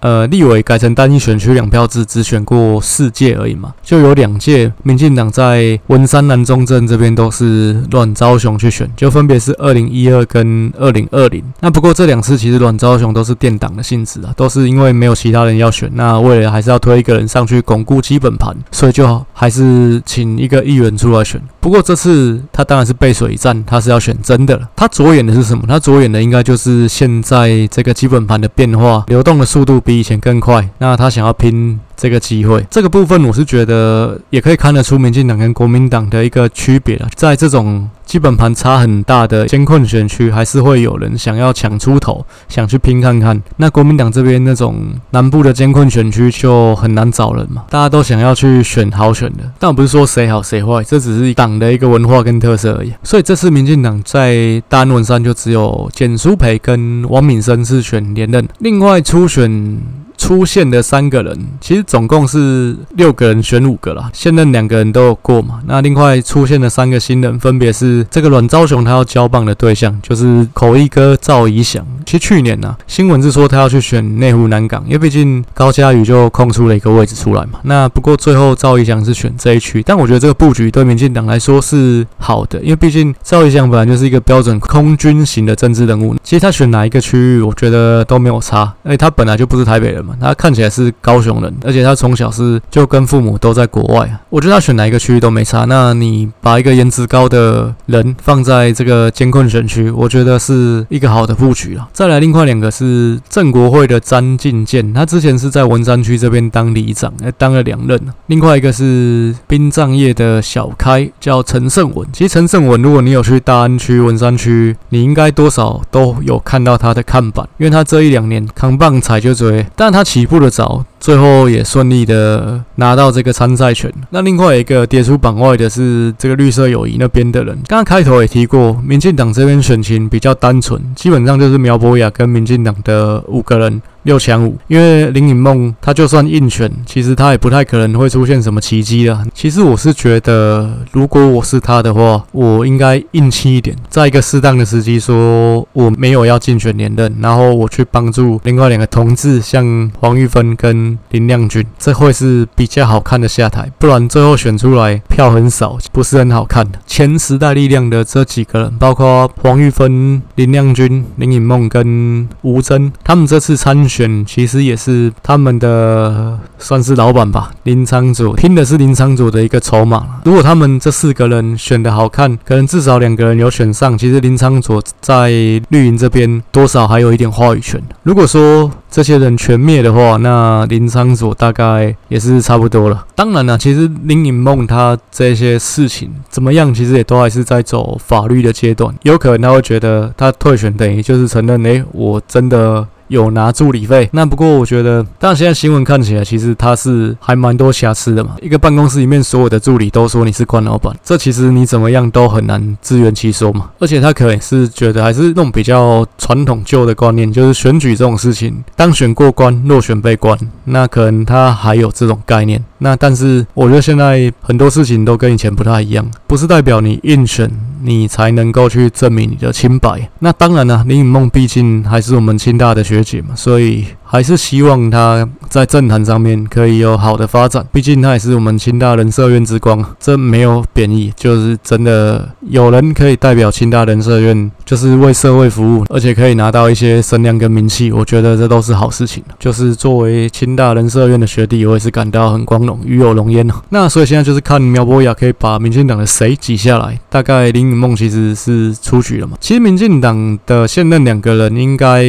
呃，立委改成单一选区两票制，只选过四届而已嘛，就有两届民进党在文山南中正这边都是阮昭雄去选，就分别是二零一二跟二零二零。那不过这两次其实阮昭雄都是垫档的性质啊，都是因为没有其他人要选，那为了还是要推一个人上去巩固基本盘，所以就还是请一个议员出来选。不过这次他当然是背水一战，他是要选真的了。他着眼的是什么？他着眼的应该就是现在这个基本盘的变化，流动的速度。比以前更快，那他想要拼这个机会，这个部分我是觉得也可以看得出民进党跟国民党的一个区别了。在这种基本盘差很大的艰困选区，还是会有人想要抢出头，想去拼看看。那国民党这边那种南部的艰困选区就很难找人嘛，大家都想要去选好选的。但不是说谁好谁坏，这只是党的一个文化跟特色而已。所以这次民进党在大安文山就只有简书培跟王敏生是选连任，另外初选。出现的三个人，其实总共是六个人选五个啦。现任两个人都有过嘛。那另外出现的三个新人，分别是这个阮昭雄他要交棒的对象，就是口译哥赵怡翔。其实去年呢、啊，新闻是说他要去选内湖南港，因为毕竟高嘉瑜就空出了一个位置出来嘛。那不过最后赵怡翔是选这一区，但我觉得这个布局对民进党来说是好的，因为毕竟赵怡翔本来就是一个标准空军型的政治人物。其实他选哪一个区域，我觉得都没有差，因为他本来就不是台北人。嘛，他看起来是高雄人，而且他从小是就跟父母都在国外啊。我觉得他选哪一个区域都没差。那你把一个颜值高的人放在这个艰困选区，我觉得是一个好的布局啊。再来，另外两个是正国会的詹进健，他之前是在文山区这边当里长，还，当了两任。另外一个是殡葬业的小开，叫陈胜文。其实陈胜文，如果你有去大安区、文山区，你应该多少都有看到他的看板，因为他这一两年扛棒踩就追，但他起步的早。最后也顺利的拿到这个参赛权。那另外一个跌出榜外的是这个绿色友谊那边的人。刚刚开头也提过，民进党这边选情比较单纯，基本上就是苗博雅跟民进党的五个人。六强五，因为林颖梦他就算硬选，其实他也不太可能会出现什么奇迹的。其实我是觉得，如果我是他的话，我应该硬气一点，在一个适当的时机说我没有要竞选连任，然后我去帮助另外两个同志，像黄玉芬跟林亮君，这会是比较好看的下台。不然最后选出来票很少，不是很好看的。前时代力量的这几个人，包括黄玉芬、林亮君、林颖梦跟吴峥，他们这次参选。选其实也是他们的算是老板吧，林昶佐拼的是林昶佐的一个筹码。如果他们这四个人选的好看，可能至少两个人有选上。其实林昶佐在绿营这边多少还有一点话语权。如果说这些人全灭的话，那林昶佐大概也是差不多了。当然了，其实林颖梦他这些事情怎么样，其实也都还是在走法律的阶段。有可能他会觉得他退选等于就是承认，诶，我真的。有拿助理费，那不过我觉得，但现在新闻看起来，其实他是还蛮多瑕疵的嘛。一个办公室里面所有的助理都说你是官老板，这其实你怎么样都很难自圆其说嘛。而且他可能是觉得还是那种比较传统旧的观念，就是选举这种事情，当选过关，落选被关，那可能他还有这种概念。那但是我觉得现在很多事情都跟以前不太一样，不是代表你硬选。你才能够去证明你的清白。那当然了，林雨梦毕竟还是我们清大的学姐嘛，所以。还是希望他在政坛上面可以有好的发展，毕竟他也是我们清大人社院之光，这没有贬义，就是真的有人可以代表清大人社院，就是为社会服务，而且可以拿到一些声量跟名气，我觉得这都是好事情。就是作为清大人社院的学弟，我也是感到很光荣，与有荣焉。那所以现在就是看苗博雅可以把民进党的谁挤下来，大概林颖梦其实是出局了嘛。其实民进党的现任两个人应该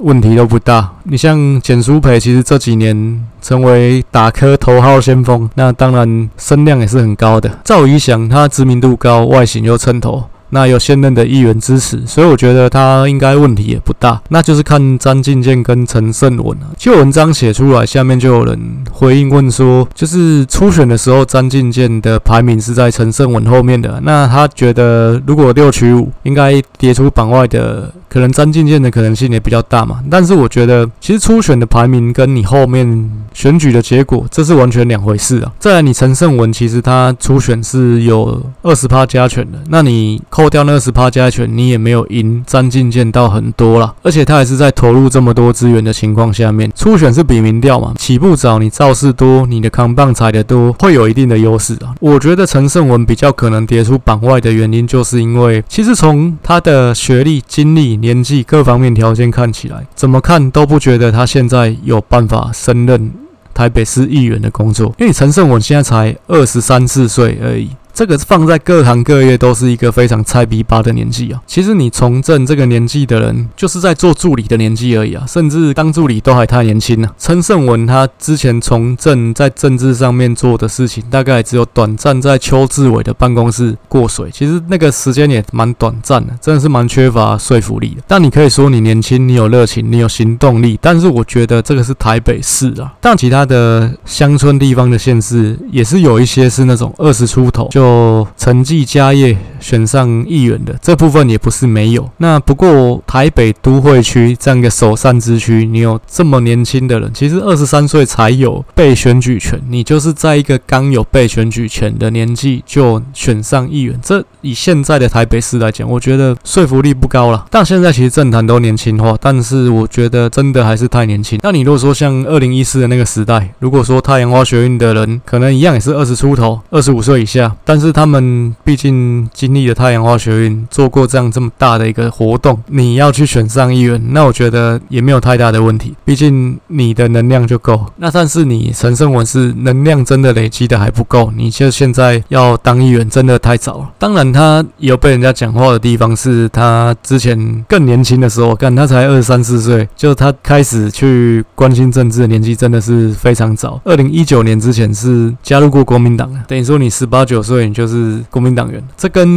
问题都不大，你像。简书培其实这几年成为打科头号先锋，那当然声量也是很高的。赵宇翔他知名度高，外形又称头。那有现任的议员支持，所以我觉得他应该问题也不大。那就是看詹进健跟陈胜文啊。就文章写出来，下面就有人回应问说，就是初选的时候，詹进健的排名是在陈胜文后面的。那他觉得如果六取五，应该跌出榜外的，可能詹进健的可能性也比较大嘛。但是我觉得，其实初选的排名跟你后面选举的结果，这是完全两回事啊。再来，你陈胜文其实他初选是有二十趴加权的，那你。扣掉那二十趴加权，你也没有赢詹进见到很多啦，而且他还是在投入这么多资源的情况下面，初选是比民调嘛，起步早，你造势多，你的扛棒踩得多，会有一定的优势啊。我觉得陈胜文比较可能跌出榜外的原因，就是因为其实从他的学历、经历、年纪各方面条件看起来，怎么看都不觉得他现在有办法胜任台北市议员的工作，因为陈胜文现在才二十三四岁而已。这个放在各行各业都是一个非常菜逼巴的年纪啊。其实你从政这个年纪的人，就是在做助理的年纪而已啊，甚至当助理都还太年轻啊。陈胜文他之前从政在政治上面做的事情，大概只有短暂在邱志伟的办公室过水，其实那个时间也蛮短暂的，真的是蛮缺乏说服力的。但你可以说你年轻，你有热情，你有行动力，但是我觉得这个是台北市啊，但其他的乡村地方的县市也是有一些是那种二十出头就。哦，承继家业。选上议员的这部分也不是没有。那不过台北都会区这样一个首善之区，你有这么年轻的人，其实二十三岁才有被选举权，你就是在一个刚有被选举权的年纪就选上议员，这以现在的台北市来讲，我觉得说服力不高了。但现在其实政坛都年轻化，但是我觉得真的还是太年轻。那你如果说像二零一四的那个时代，如果说太阳花学运的人可能一样也是二十出头，二十五岁以下，但是他们毕竟经经历了太阳花学运，做过这样这么大的一个活动，你要去选上议员，那我觉得也没有太大的问题，毕竟你的能量就够。那但是你陈胜文是能量真的累积的还不够，你就现在要当议员真的太早了。当然他有被人家讲话的地方，是他之前更年轻的时候，看他才二三四岁，就他开始去关心政治的年纪真的是非常早。二零一九年之前是加入过国民党的，等于说你十八九岁你就是国民党员。这跟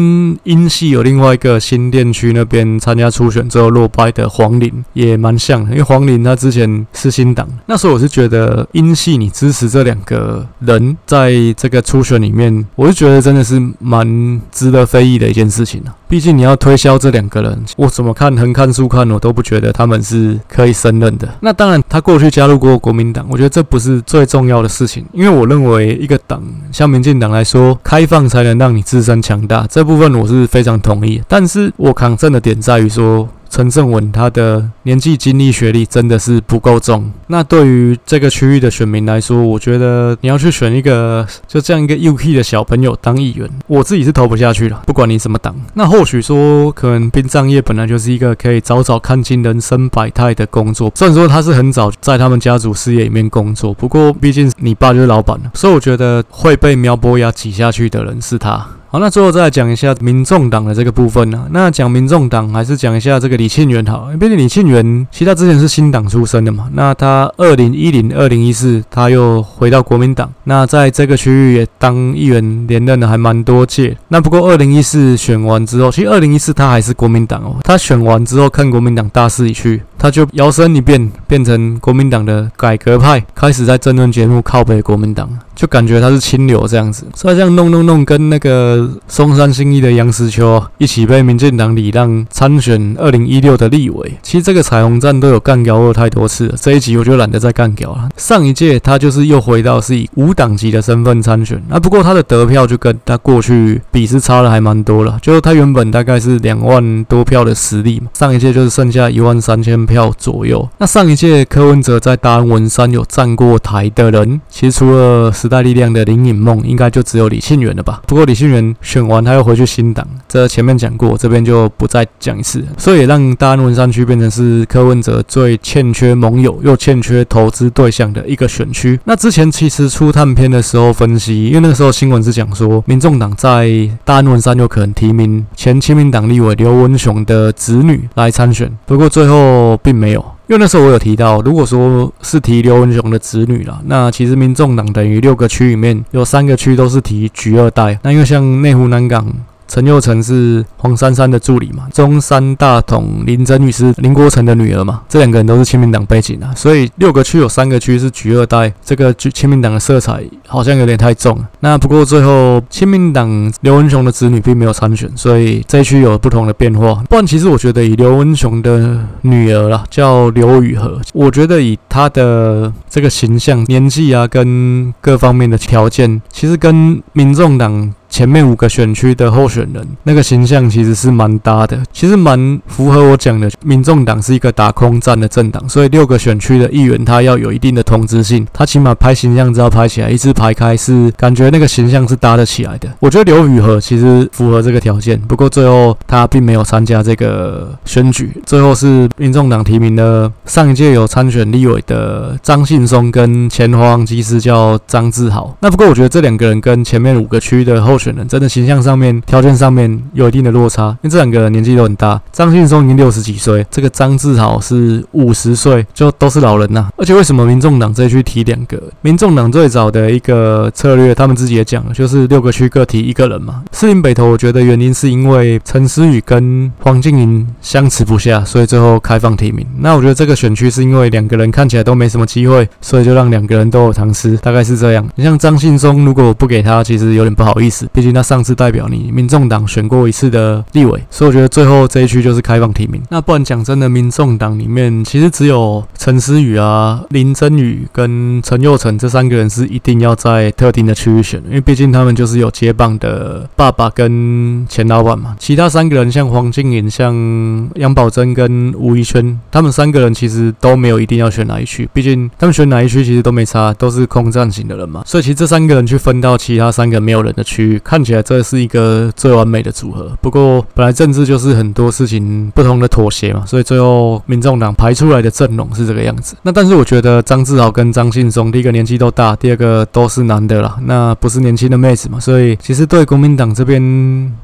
英系有另外一个新店区那边参加初选之后落败的黄林也蛮像的，因为黄林他之前是新党，那时候我是觉得英系你支持这两个人在这个初选里面，我就觉得真的是蛮值得非议的一件事情啊。毕竟你要推销这两个人，我怎么看横看竖看，我都不觉得他们是可以胜任的。那当然，他过去加入过国民党，我觉得这不是最重要的事情，因为我认为一个党像民进党来说，开放才能让你自身强大，这部分我是非常同意。但是我抗争的点在于说。陈胜文他的年纪、经历、学历真的是不够重。那对于这个区域的选民来说，我觉得你要去选一个就这样一个幼气的小朋友当议员，我自己是投不下去了。不管你什么党，那或许说可能殡葬业本来就是一个可以早早看清人生百态的工作。虽然说他是很早在他们家族事业里面工作，不过毕竟你爸就是老板，所以我觉得会被苗博雅挤下去的人是他。好，那最后再来讲一下民众党的这个部分呢、啊。那讲民众党，还是讲一下这个李庆元好。毕竟李庆元，其实他之前是新党出身的嘛。那他二零一零、二零一四，他又回到国民党。那在这个区域也当议员连任的还蛮多届。那不过二零一四选完之后，其实二零一四他还是国民党哦。他选完之后，看国民党大势已去，他就摇身一变，变成国民党的改革派，开始在政论节目靠北国民党。就感觉他是清流这样子，所以这样弄弄弄，跟那个松山新一的杨实秋一起被民进党礼让参选二零一六的立委。其实这个彩虹站都有干掉过太多次了，这一集我就懒得再干掉了。上一届他就是又回到是以无党籍的身份参选，啊，不过他的得票就跟他过去比是差了还蛮多了，就是他原本大概是两万多票的实力嘛，上一届就是剩下一万三千票左右。那上一届柯文哲在大安文山有站过台的人，其实除了时代力量的林颖梦，应该就只有李庆元了吧？不过李庆元选完，他又回去新党，这前面讲过，这边就不再讲一次。所以也让大安文山区变成是柯文哲最欠缺盟友又欠缺投资对象的一个选区。那之前其实出探片的时候分析，因为那个时候新闻是讲说，民众党在大安文山有可能提名前亲民党立委刘文雄的子女来参选，不过最后并没有。因为那时候我有提到，如果说是提刘文雄的子女了，那其实民众党等于六个区里面有三个区都是提菊二代。那因为像内湖南港。陈又成是黄珊珊的助理嘛，中山大同林珍宇是林国成的女儿嘛，这两个人都是亲民党背景啊，所以六个区有三个区是橘二代，这个亲民党的色彩好像有点太重。那不过最后亲民党刘文雄的子女并没有参选，所以这一区有不同的变化。不然其实我觉得以刘文雄的女儿啦，叫刘雨禾，我觉得以她的这个形象、年纪啊，跟各方面的条件，其实跟民众党。前面五个选区的候选人，那个形象其实是蛮搭的，其实蛮符合我讲的。民众党是一个打空战的政党，所以六个选区的议员他要有一定的同质性，他起码拍形象照拍起来，一字排开是感觉那个形象是搭得起来的。我觉得刘雨禾其实符合这个条件，不过最后他并没有参加这个选举，最后是民众党提名的上一届有参选立委的张信松跟前华航机师叫张志豪。那不过我觉得这两个人跟前面五个区的候选人真的形象上面、条件上面有一定的落差，因为这两个年纪都很大。张信松已经六十几岁，这个张志豪是五十岁，就都是老人呐。而且为什么民众党这一区提两个？民众党最早的一个策略，他们自己也讲，就是六个区各提一个人嘛。士林北投，我觉得原因是因为陈思宇跟黄静莹相持不下，所以最后开放提名。那我觉得这个选区是因为两个人看起来都没什么机会，所以就让两个人都有尝试，大概是这样。你像张信松，如果不给他，其实有点不好意思。毕竟他上次代表你民众党选过一次的立委，所以我觉得最后这一区就是开放提名。那不然讲真的，民众党里面其实只有陈思宇啊、林真宇跟陈佑成这三个人是一定要在特定的区域选，因为毕竟他们就是有接棒的爸爸跟前老板嘛。其他三个人像黄静颖、像杨宝珍跟吴怡轩，他们三个人其实都没有一定要选哪一区，毕竟他们选哪一区其实都没差，都是空战型的人嘛。所以其实这三个人去分到其他三个没有人的区域。看起来这是一个最完美的组合。不过本来政治就是很多事情不同的妥协嘛，所以最后民众党排出来的阵容是这个样子。那但是我觉得张志豪跟张信松，第一个年纪都大，第二个都是男的啦，那不是年轻的妹子嘛，所以其实对国民党这边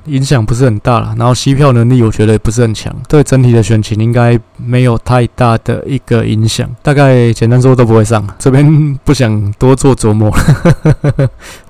影响不是很大啦。然后吸票能力我觉得也不是很强，对整体的选情应该没有太大的一个影响。大概简单说都不会上，这边不想多做琢磨。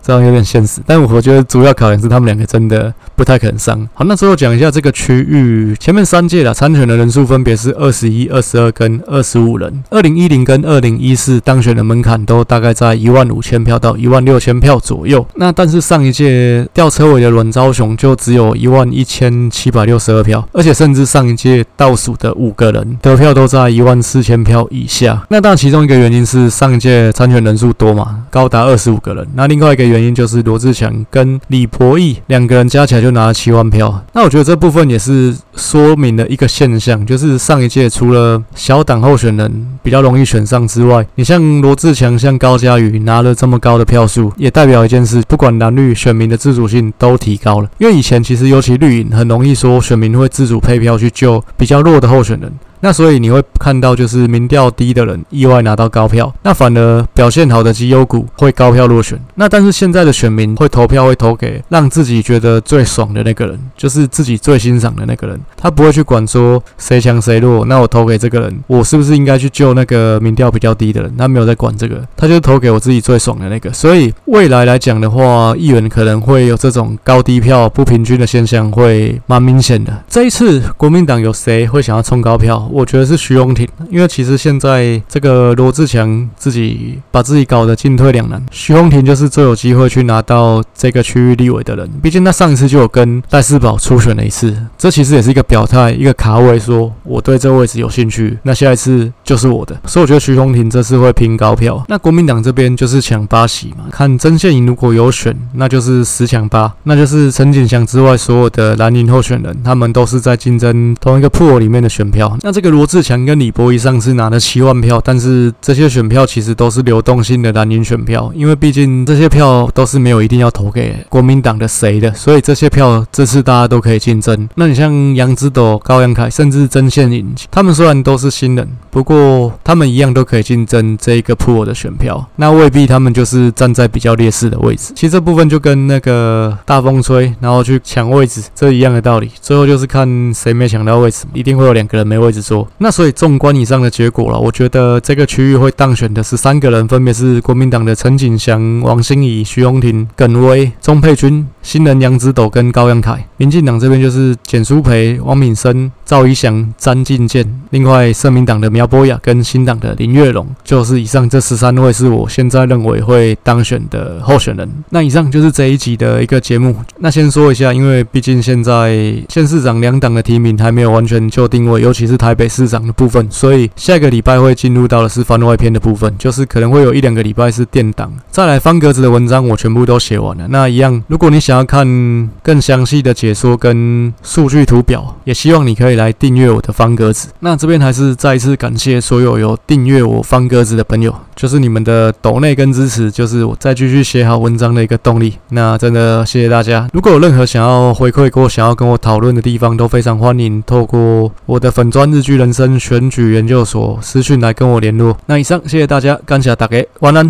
这样有点现实，但我觉得主要考验是他们两个真的不太可能上。好，那最后讲一下这个区域，前面三届啦，参选的人数分别是二十一、二十二跟二十五人。二零一零跟二零一四当选的门槛都大概在一万五千票到一万六千票左右。那但是上一届吊车尾的阮昭雄就只有一万一千七百六十二票，而且甚至上一届倒数的五个人得票都在一万四千票以下。那当然其中一个原因是上一届参选人数多嘛，高达二十五个人。那另外一个原因原因就是罗志强跟李伯义两个人加起来就拿了七万票，那我觉得这部分也是说明了一个现象，就是上一届除了小党候选人比较容易选上之外，你像罗志强、像高嘉瑜拿了这么高的票数，也代表一件事，不管蓝绿选民的自主性都提高了。因为以前其实尤其绿营很容易说选民会自主配票去救比较弱的候选人。那所以你会看到，就是民调低的人意外拿到高票，那反而表现好的绩优股会高票落选。那但是现在的选民会投票，会投给让自己觉得最爽的那个人，就是自己最欣赏的那个人。他不会去管说谁强谁弱，那我投给这个人，我是不是应该去救那个民调比较低的人？他没有在管这个，他就投给我自己最爽的那个。所以未来来讲的话，议员可能会有这种高低票不平均的现象，会蛮明显的。这一次国民党有谁会想要冲高票？我觉得是徐荣庭，因为其实现在这个罗志强自己把自己搞得进退两难，徐荣庭就是最有机会去拿到这个区域立委的人。毕竟他上一次就有跟赖士葆初选了一次，这其实也是一个表态，一个卡位，说我对这个位置有兴趣，那下一次就是我的。所以我觉得徐荣庭这次会拼高票。那国民党这边就是抢八席嘛，看曾宪营如果有选，那就是十抢八，那就是陈锦祥之外所有的蓝营候选人，他们都是在竞争同一个破里面的选票。那这个罗志强跟李博仪上次拿了七万票，但是这些选票其实都是流动性的蓝营选票，因为毕竟这些票都是没有一定要投给国民党的谁的，所以这些票这次大家都可以竞争。那你像杨之斗、高阳凯，甚至曾宪颖，他们虽然都是新人，不过他们一样都可以竞争这一个 pool 的选票，那未必他们就是站在比较劣势的位置。其实这部分就跟那个大风吹，然后去抢位置，这一样的道理。最后就是看谁没抢到位置，一定会有两个人没位置那所以纵观以上的结果了，我觉得这个区域会当选的是三个人，分别是国民党的陈景祥、王心怡、徐荣庭、耿威、钟佩君、新人杨之斗跟高阳凯。民进党这边就是简舒培、王敏生、赵怡翔、詹进健。另外，社民党的苗博雅跟新党的林月龙，就是以上这十三位是我现在认为会当选的候选人。那以上就是这一集的一个节目。那先说一下，因为毕竟现在县市长两党的提名还没有完全就定位，尤其是台北市长的部分，所以下个礼拜会进入到的是番外篇的部分，就是可能会有一两个礼拜是电档。再来方格子的文章我全部都写完了。那一样，如果你想要看更详细的解说跟数据图表，也希望你可以来订阅我的方格子。那这边还是再一次感谢所有有订阅我方格子的朋友，就是你们的抖内跟支持，就是我再继续写好文章的一个动力。那真的谢谢大家。如果有任何想要回馈或想要跟我讨论的地方，都非常欢迎透过我的粉砖日剧人生选举研究所私讯来跟我联络。那以上谢谢大家，感谢大家，晚安。